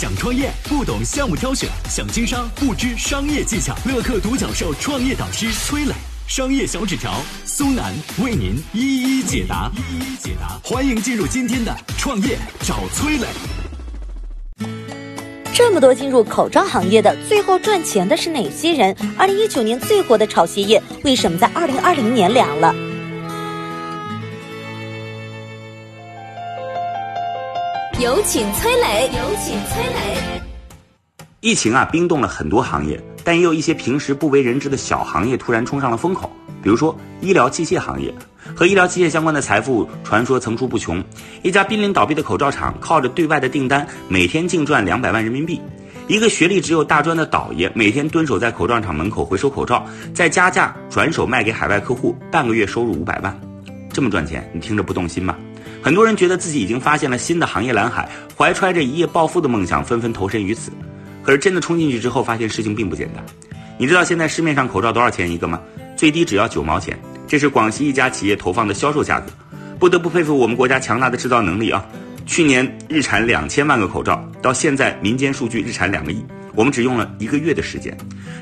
想创业不懂项目挑选，想经商不知商业技巧。乐客独角兽创业导师崔磊，商业小纸条苏南为您一一解答。一一解答，欢迎进入今天的创业找崔磊。这么多进入口罩行业的，最后赚钱的是哪些人？二零一九年最火的炒鞋业，为什么在二零二零年凉了？有请崔磊，有请崔磊。疫情啊，冰冻了很多行业，但也有一些平时不为人知的小行业突然冲上了风口。比如说医疗器械行业，和医疗器械相关的财富传说层出不穷。一家濒临倒闭的口罩厂，靠着对外的订单，每天净赚两百万人民币。一个学历只有大专的倒爷，每天蹲守在口罩厂门口回收口罩，再加价转手卖给海外客户，半个月收入五百万。这么赚钱，你听着不动心吗？很多人觉得自己已经发现了新的行业蓝海，怀揣着一夜暴富的梦想，纷纷投身于此。可是真的冲进去之后，发现事情并不简单。你知道现在市面上口罩多少钱一个吗？最低只要九毛钱，这是广西一家企业投放的销售价格。不得不佩服我们国家强大的制造能力啊！去年日产两千万个口罩，到现在民间数据日产两个亿，我们只用了一个月的时间。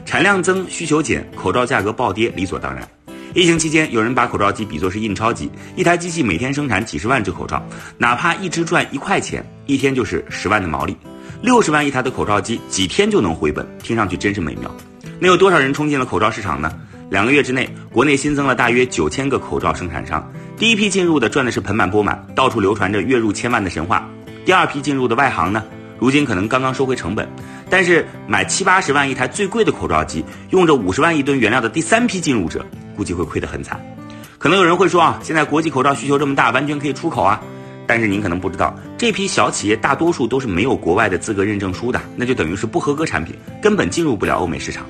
产量增，需求减，口罩价格暴跌，理所当然。疫情期间，有人把口罩机比作是印钞机，一台机器每天生产几十万只口罩，哪怕一只赚一块钱，一天就是十万的毛利。六十万一台的口罩机，几天就能回本，听上去真是美妙。那有多少人冲进了口罩市场呢？两个月之内，国内新增了大约九千个口罩生产商，第一批进入的赚的是盆满钵满，到处流传着月入千万的神话。第二批进入的外行呢，如今可能刚刚收回成本，但是买七八十万一台最贵的口罩机，用着五十万一吨原料的第三批进入者。估计会亏得很惨，可能有人会说啊，现在国际口罩需求这么大，完全可以出口啊。但是您可能不知道，这批小企业大多数都是没有国外的资格认证书的，那就等于是不合格产品，根本进入不了欧美市场。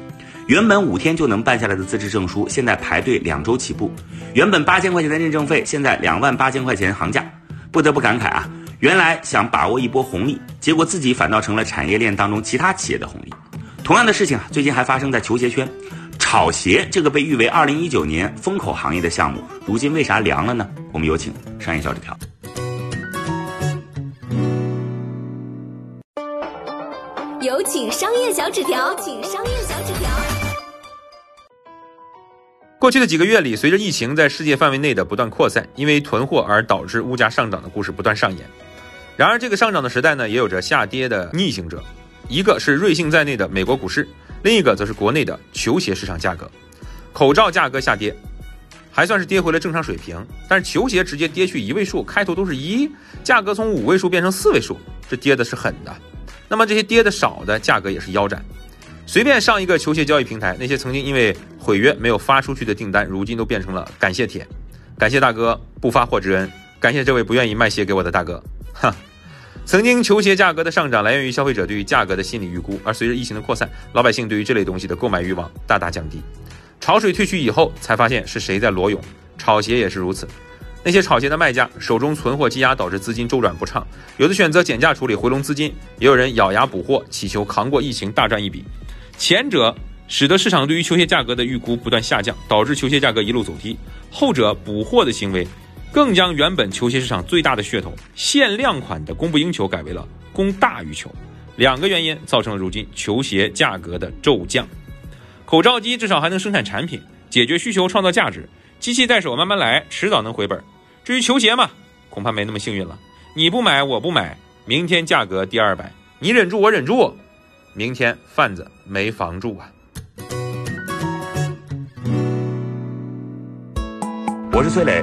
原本五天就能办下来的资质证书，现在排队两周起步。原本八千块钱的认证费，现在两万八千块钱行价。不得不感慨啊，原来想把握一波红利，结果自己反倒成了产业链当中其他企业的红利。同样的事情啊，最近还发生在球鞋圈。炒鞋这个被誉为二零一九年风口行业的项目，如今为啥凉了呢？我们有请商业小纸条。有请商业小纸条，请商业小纸条。过去的几个月里，随着疫情在世界范围内的不断扩散，因为囤货而导致物价上涨的故事不断上演。然而，这个上涨的时代呢，也有着下跌的逆行者，一个是瑞幸在内的美国股市。另一个则是国内的球鞋市场价格，口罩价格下跌，还算是跌回了正常水平，但是球鞋直接跌去一位数，开头都是一，价格从五位数变成四位数，这跌的是狠的。那么这些跌的少的价格也是腰斩，随便上一个球鞋交易平台，那些曾经因为毁约没有发出去的订单，如今都变成了感谢帖，感谢大哥不发货之恩，感谢这位不愿意卖鞋给我的大哥，哈。曾经球鞋价格的上涨来源于消费者对于价格的心理预估，而随着疫情的扩散，老百姓对于这类东西的购买欲望大大降低。潮水退去以后，才发现是谁在裸泳。炒鞋也是如此，那些炒鞋的卖家手中存货积压，导致资金周转不畅，有的选择减价处理回笼资金，也有人咬牙补货，祈求扛过疫情大赚一笔。前者使得市场对于球鞋价格的预估不断下降，导致球鞋价格一路走低；后者补货的行为。更将原本球鞋市场最大的噱头——限量款的供不应求，改为了供大于求。两个原因造成了如今球鞋价格的骤降。口罩机至少还能生产产品，解决需求，创造价值。机器在手，慢慢来，迟早能回本。至于球鞋嘛，恐怕没那么幸运了。你不买，我不买，明天价格跌二百，你忍住，我忍住，明天贩子没房住啊！我是崔磊。